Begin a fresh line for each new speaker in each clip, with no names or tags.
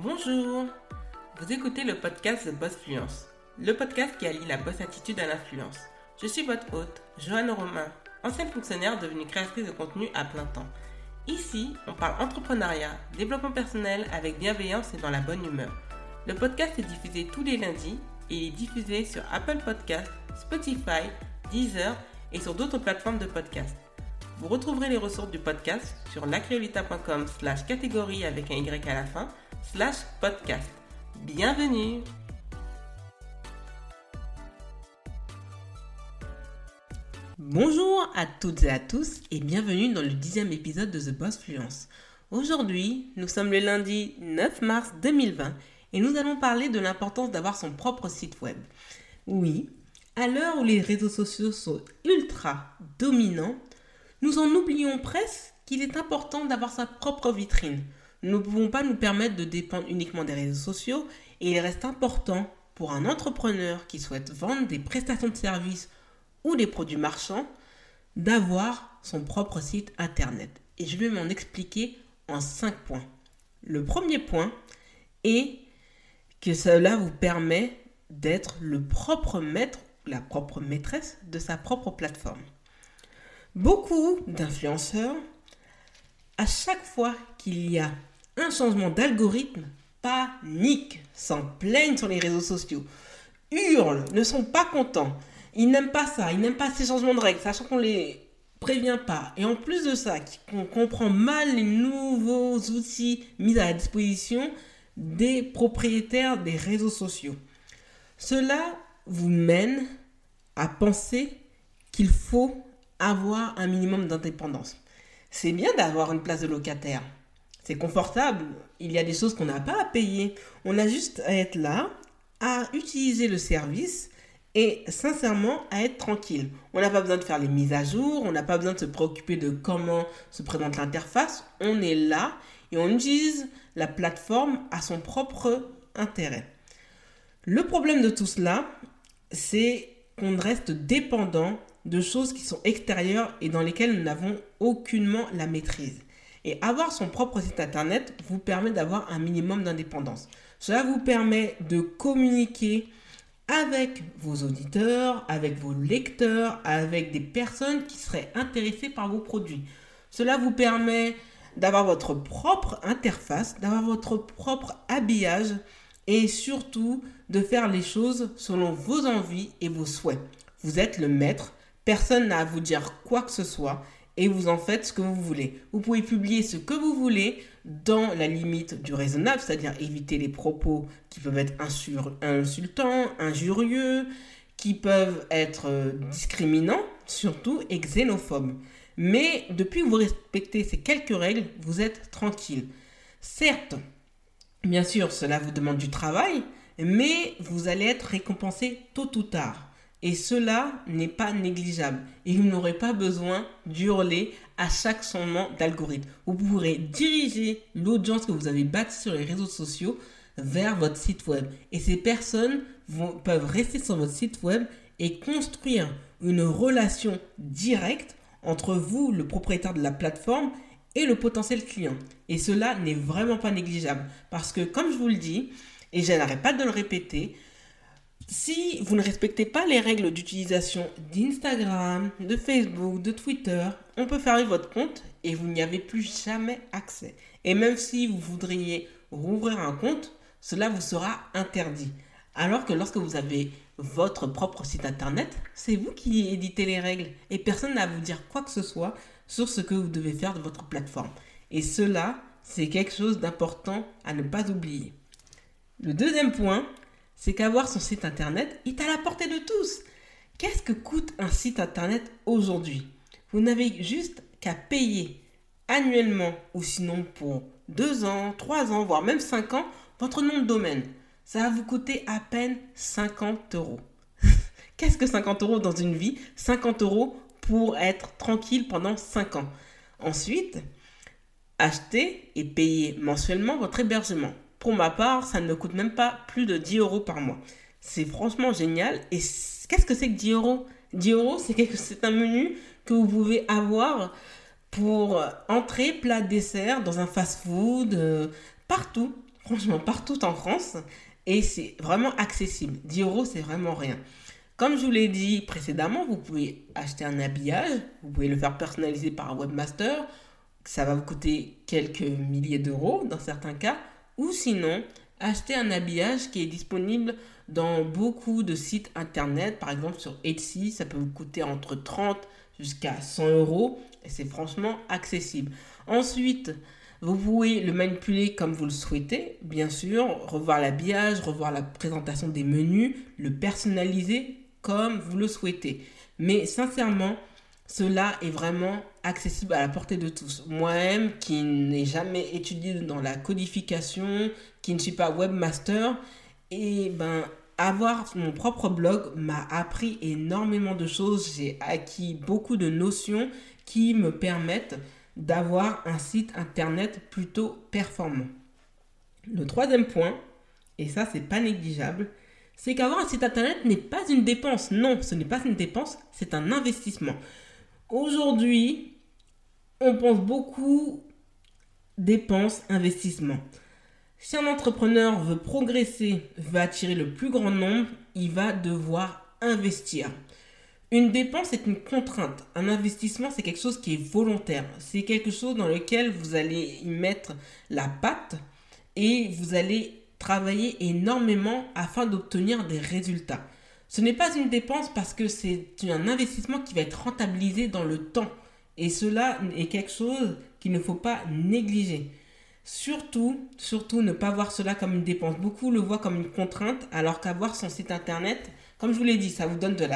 Bonjour Vous écoutez le podcast The Boss Fluence, le podcast qui allie la boss attitude à l'influence. Je suis votre hôte, Joanne Romain, ancienne fonctionnaire devenue créatrice de contenu à plein temps. Ici, on parle entrepreneuriat, développement personnel avec bienveillance et dans la bonne humeur. Le podcast est diffusé tous les lundis et est diffusé sur Apple Podcasts, Spotify, Deezer et sur d'autres plateformes de podcast. Vous retrouverez les ressources du podcast sur lacreolita.com slash catégorie avec un Y à la fin slash podcast. Bienvenue Bonjour à toutes et à tous et bienvenue dans le dixième épisode de The Boss Fluence. Aujourd'hui, nous sommes le lundi 9 mars 2020 et nous allons parler de l'importance d'avoir son propre site web. Oui, à l'heure où les réseaux sociaux sont ultra dominants, nous en oublions presque qu'il est important d'avoir sa propre vitrine. Nous ne pouvons pas nous permettre de dépendre uniquement des réseaux sociaux et il reste important pour un entrepreneur qui souhaite vendre des prestations de services ou des produits marchands d'avoir son propre site internet. Et je vais m'en expliquer en cinq points. Le premier point est que cela vous permet d'être le propre maître ou la propre maîtresse de sa propre plateforme. Beaucoup d'influenceurs, à chaque fois qu'il y a un changement d'algorithme, paniquent, s'en plaignent sur les réseaux sociaux, hurlent, ne sont pas contents. Ils n'aiment pas ça, ils n'aiment pas ces changements de règles, sachant qu'on les prévient pas. Et en plus de ça, qu'on comprend mal les nouveaux outils mis à la disposition des propriétaires des réseaux sociaux. Cela vous mène à penser qu'il faut avoir un minimum d'indépendance. C'est bien d'avoir une place de locataire. C'est confortable. Il y a des choses qu'on n'a pas à payer. On a juste à être là, à utiliser le service et sincèrement à être tranquille. On n'a pas besoin de faire les mises à jour, on n'a pas besoin de se préoccuper de comment se présente l'interface. On est là et on utilise la plateforme à son propre intérêt. Le problème de tout cela, c'est qu'on reste dépendant de choses qui sont extérieures et dans lesquelles nous n'avons aucunement la maîtrise. Et avoir son propre site internet vous permet d'avoir un minimum d'indépendance. Cela vous permet de communiquer avec vos auditeurs, avec vos lecteurs, avec des personnes qui seraient intéressées par vos produits. Cela vous permet d'avoir votre propre interface, d'avoir votre propre habillage et surtout de faire les choses selon vos envies et vos souhaits. Vous êtes le maître Personne n'a à vous dire quoi que ce soit et vous en faites ce que vous voulez. Vous pouvez publier ce que vous voulez dans la limite du raisonnable, c'est-à-dire éviter les propos qui peuvent être insultants, injurieux, qui peuvent être euh, discriminants, surtout, et xénophobes. Mais depuis que vous respectez ces quelques règles, vous êtes tranquille. Certes, bien sûr, cela vous demande du travail, mais vous allez être récompensé tôt ou tard. Et cela n'est pas négligeable. Et vous n'aurez pas besoin d'hurler à chaque changement d'algorithme. Vous pourrez diriger l'audience que vous avez bâtie sur les réseaux sociaux vers votre site web. Et ces personnes peuvent rester sur votre site web et construire une relation directe entre vous, le propriétaire de la plateforme, et le potentiel client. Et cela n'est vraiment pas négligeable. Parce que, comme je vous le dis, et je n'arrête pas de le répéter, si vous ne respectez pas les règles d'utilisation d'Instagram, de Facebook, de Twitter, on peut fermer votre compte et vous n'y avez plus jamais accès. Et même si vous voudriez rouvrir un compte, cela vous sera interdit. Alors que lorsque vous avez votre propre site internet, c'est vous qui éditez les règles et personne n'a à vous dire quoi que ce soit sur ce que vous devez faire de votre plateforme. Et cela, c'est quelque chose d'important à ne pas oublier. Le deuxième point, c'est qu'avoir son site internet est à la portée de tous. Qu'est-ce que coûte un site internet aujourd'hui? Vous n'avez juste qu'à payer annuellement ou sinon pour 2 ans, 3 ans, voire même 5 ans, votre nom de domaine. Ça va vous coûter à peine 50 euros. Qu'est-ce que 50 euros dans une vie? 50 euros pour être tranquille pendant 5 ans. Ensuite, achetez et payez mensuellement votre hébergement. Pour ma part, ça ne coûte même pas plus de 10 euros par mois. C'est franchement génial. Et qu'est-ce que c'est que 10 euros? 10 euros, c'est un menu que vous pouvez avoir pour entrée, plat, dessert, dans un fast-food, euh, partout. franchement partout en France et c'est vraiment accessible. 10 euros, c'est vraiment rien. Comme je vous l'ai dit précédemment, vous pouvez acheter un habillage, vous pouvez le faire personnaliser par un webmaster, ça va vous coûter quelques milliers d'euros dans certains cas, ou sinon acheter un habillage qui est disponible dans beaucoup de sites internet, par exemple sur Etsy, ça peut vous coûter entre 30 jusqu'à 100 euros et c'est franchement accessible. Ensuite, vous pouvez le manipuler comme vous le souhaitez, bien sûr, revoir l'habillage, revoir la présentation des menus, le personnaliser comme vous le souhaitez. Mais sincèrement, cela est vraiment accessible à la portée de tous. Moi-même, qui n'ai jamais étudié dans la codification, qui ne suis pas webmaster, et ben avoir mon propre blog m'a appris énormément de choses. J'ai acquis beaucoup de notions qui me permettent d'avoir un site internet plutôt performant. Le troisième point, et ça c'est pas négligeable, c'est qu'avoir un site internet n'est pas une dépense. Non, ce n'est pas une dépense, c'est un investissement. Aujourd'hui, on pense beaucoup dépenses, investissement. Si un entrepreneur veut progresser, veut attirer le plus grand nombre, il va devoir investir. Une dépense est une contrainte. Un investissement, c'est quelque chose qui est volontaire. C'est quelque chose dans lequel vous allez y mettre la patte et vous allez travailler énormément afin d'obtenir des résultats. Ce n'est pas une dépense parce que c'est un investissement qui va être rentabilisé dans le temps. Et cela est quelque chose qu'il ne faut pas négliger. Surtout, surtout ne pas voir cela comme une dépense. Beaucoup le voient comme une contrainte, alors qu'avoir son site internet, comme je vous l'ai dit, ça vous donne de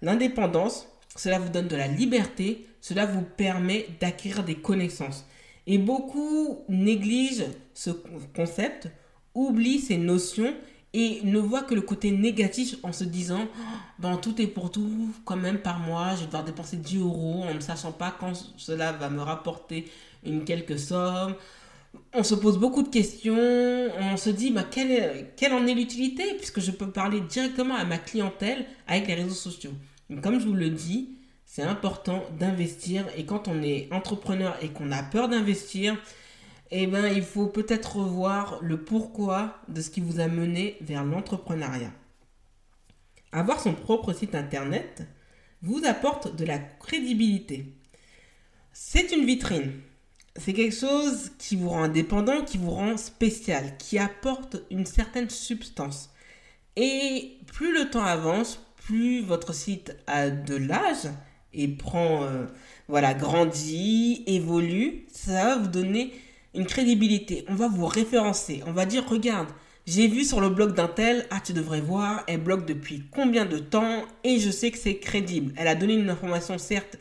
l'indépendance, cela vous donne de la liberté, cela vous permet d'acquérir des connaissances. Et beaucoup négligent ce concept, oublient ces notions et ne voient que le côté négatif en se disant bon tout est pour tout quand même par mois je vais devoir dépenser 10 euros en ne sachant pas quand cela va me rapporter une quelque somme. On se pose beaucoup de questions on se dit bah, quelle, quelle en est l'utilité puisque je peux parler directement à ma clientèle avec les réseaux sociaux. Comme je vous le dis, c'est important d'investir. Et quand on est entrepreneur et qu'on a peur d'investir, eh ben, il faut peut-être revoir le pourquoi de ce qui vous a mené vers l'entrepreneuriat. Avoir son propre site internet vous apporte de la crédibilité. C'est une vitrine. C'est quelque chose qui vous rend indépendant, qui vous rend spécial, qui apporte une certaine substance. Et plus le temps avance, plus votre site a de l'âge et prend, euh, voilà, grandit, évolue, ça va vous donner une crédibilité. On va vous référencer. On va dire, regarde, j'ai vu sur le blog d'un tel, ah tu devrais voir, elle blogue depuis combien de temps et je sais que c'est crédible. Elle a donné une information certes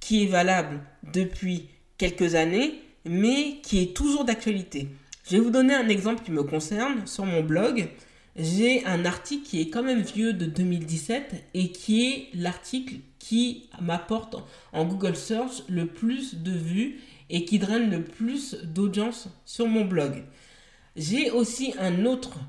qui est valable depuis quelques années, mais qui est toujours d'actualité. Je vais vous donner un exemple qui me concerne sur mon blog j'ai un article qui est quand même vieux de 2017 et qui est l'article qui m'apporte en Google Search le plus de vues et qui draine le plus d'audience sur mon blog. J'ai aussi un autre,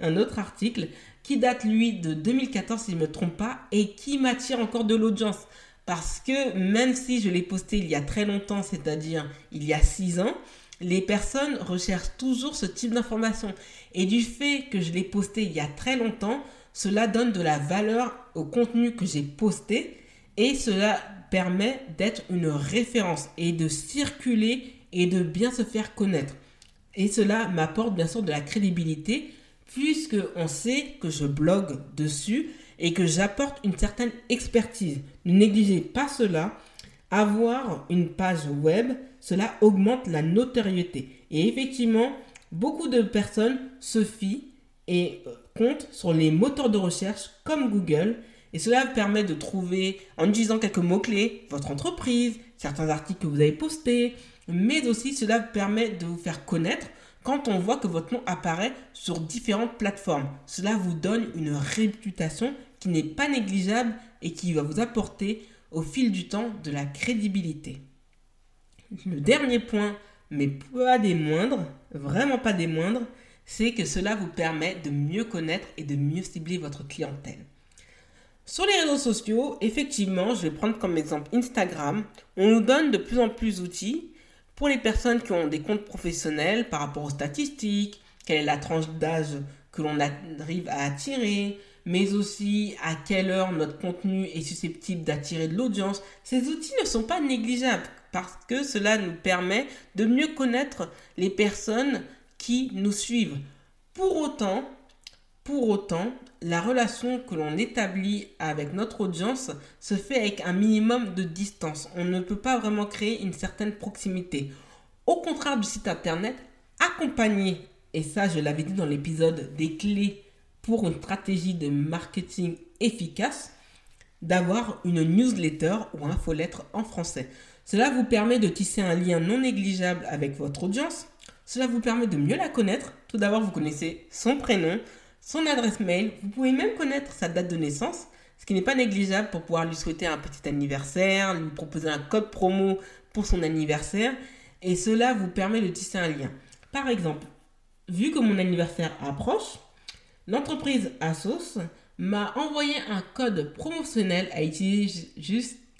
article qui date lui de 2014 si je ne me trompe pas et qui m'attire encore de l'audience parce que même si je l'ai posté il y a très longtemps, c'est-à-dire il y a 6 ans, les personnes recherchent toujours ce type d'information. Et du fait que je l'ai posté il y a très longtemps, cela donne de la valeur au contenu que j'ai posté et cela permet d'être une référence et de circuler et de bien se faire connaître. Et cela m'apporte bien sûr de la crédibilité puisque on sait que je blogue dessus et que j'apporte une certaine expertise. Ne négligez pas cela. Avoir une page web, cela augmente la notoriété. Et effectivement, beaucoup de personnes se fient et sur les moteurs de recherche comme Google. Et cela permet de trouver, en utilisant quelques mots-clés, votre entreprise, certains articles que vous avez postés, mais aussi cela permet de vous faire connaître quand on voit que votre nom apparaît sur différentes plateformes. Cela vous donne une réputation qui n'est pas négligeable et qui va vous apporter au fil du temps de la crédibilité. Le dernier point, mais pas des moindres, vraiment pas des moindres, c'est que cela vous permet de mieux connaître et de mieux cibler votre clientèle. Sur les réseaux sociaux, effectivement, je vais prendre comme exemple Instagram. On nous donne de plus en plus d'outils pour les personnes qui ont des comptes professionnels par rapport aux statistiques, quelle est la tranche d'âge que l'on arrive à attirer, mais aussi à quelle heure notre contenu est susceptible d'attirer de l'audience. Ces outils ne sont pas négligeables parce que cela nous permet de mieux connaître les personnes qui nous suivent. Pour autant, pour autant, la relation que l'on établit avec notre audience se fait avec un minimum de distance. On ne peut pas vraiment créer une certaine proximité. Au contraire du site internet, accompagné, et ça je l'avais dit dans l'épisode des clés pour une stratégie de marketing efficace, d'avoir une newsletter ou infolettre en français. Cela vous permet de tisser un lien non négligeable avec votre audience. Cela vous permet de mieux la connaître. Tout d'abord, vous connaissez son prénom, son adresse mail. Vous pouvez même connaître sa date de naissance, ce qui n'est pas négligeable pour pouvoir lui souhaiter un petit anniversaire, lui proposer un code promo pour son anniversaire. Et cela vous permet de tisser un lien. Par exemple, vu que mon anniversaire approche, l'entreprise Asos m'a envoyé un code promotionnel à utiliser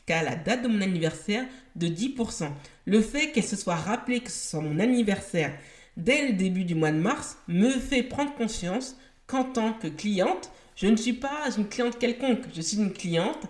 la date de mon anniversaire de 10%. Le fait qu'elle se soit rappelé que ce soit mon anniversaire dès le début du mois de mars me fait prendre conscience qu'en tant que cliente, je ne suis pas une cliente quelconque. Je suis une cliente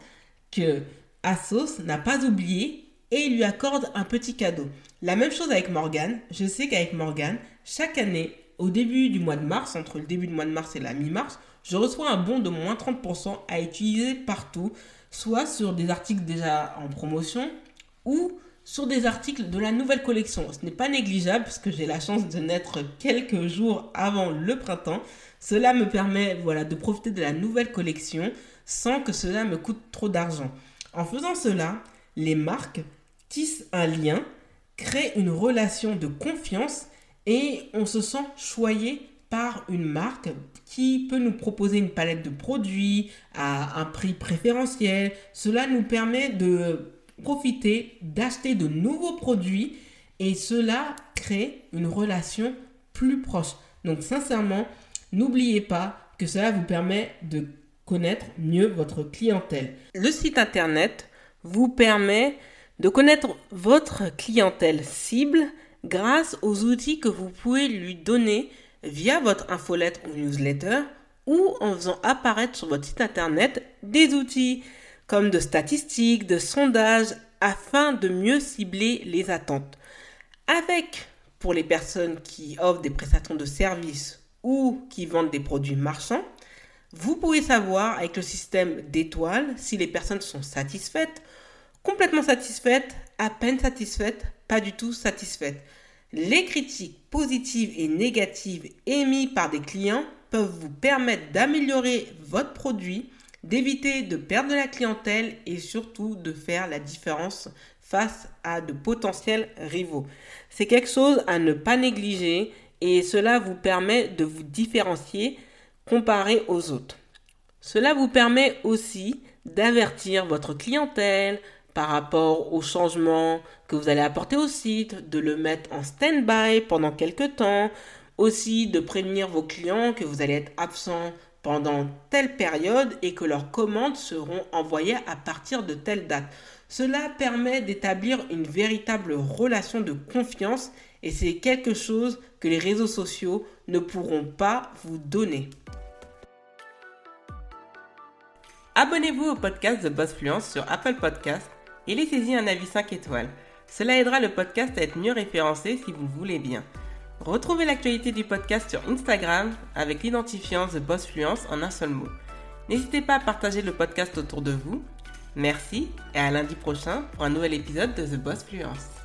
que Asos n'a pas oubliée et lui accorde un petit cadeau. La même chose avec Morgan. Je sais qu'avec Morgan, chaque année, au début du mois de mars, entre le début du mois de mars et la mi-mars, je reçois un bon de moins 30% à utiliser partout, soit sur des articles déjà en promotion ou sur des articles de la nouvelle collection. Ce n'est pas négligeable parce que j'ai la chance de naître quelques jours avant le printemps. Cela me permet voilà, de profiter de la nouvelle collection sans que cela me coûte trop d'argent. En faisant cela, les marques tissent un lien, créent une relation de confiance et on se sent choyé par une marque qui peut nous proposer une palette de produits à un prix préférentiel. Cela nous permet de profiter d'acheter de nouveaux produits et cela crée une relation plus proche. Donc sincèrement, n'oubliez pas que cela vous permet de connaître mieux votre clientèle. Le site internet vous permet de connaître votre clientèle cible grâce aux outils que vous pouvez lui donner via votre infolettre ou newsletter ou en faisant apparaître sur votre site internet des outils comme de statistiques, de sondages afin de mieux cibler les attentes. Avec, pour les personnes qui offrent des prestations de services ou qui vendent des produits marchands, vous pouvez savoir avec le système d'étoiles si les personnes sont satisfaites, complètement satisfaites, à peine satisfaites, pas du tout satisfaites. Les critiques positives et négatives émises par des clients peuvent vous permettre d'améliorer votre produit, d'éviter de perdre de la clientèle et surtout de faire la différence face à de potentiels rivaux. C'est quelque chose à ne pas négliger et cela vous permet de vous différencier comparé aux autres. Cela vous permet aussi d'avertir votre clientèle, par rapport aux changements que vous allez apporter au site, de le mettre en stand-by pendant quelques temps, aussi de prévenir vos clients que vous allez être absent pendant telle période et que leurs commandes seront envoyées à partir de telle date. Cela permet d'établir une véritable relation de confiance et c'est quelque chose que les réseaux sociaux ne pourront pas vous donner. Abonnez-vous au podcast de Boss Fluence sur Apple Podcasts et laissez-y un avis 5 étoiles. Cela aidera le podcast à être mieux référencé si vous le voulez bien. Retrouvez l'actualité du podcast sur Instagram avec l'identifiant The Boss Fluence en un seul mot. N'hésitez pas à partager le podcast autour de vous. Merci et à lundi prochain pour un nouvel épisode de The Boss Fluence.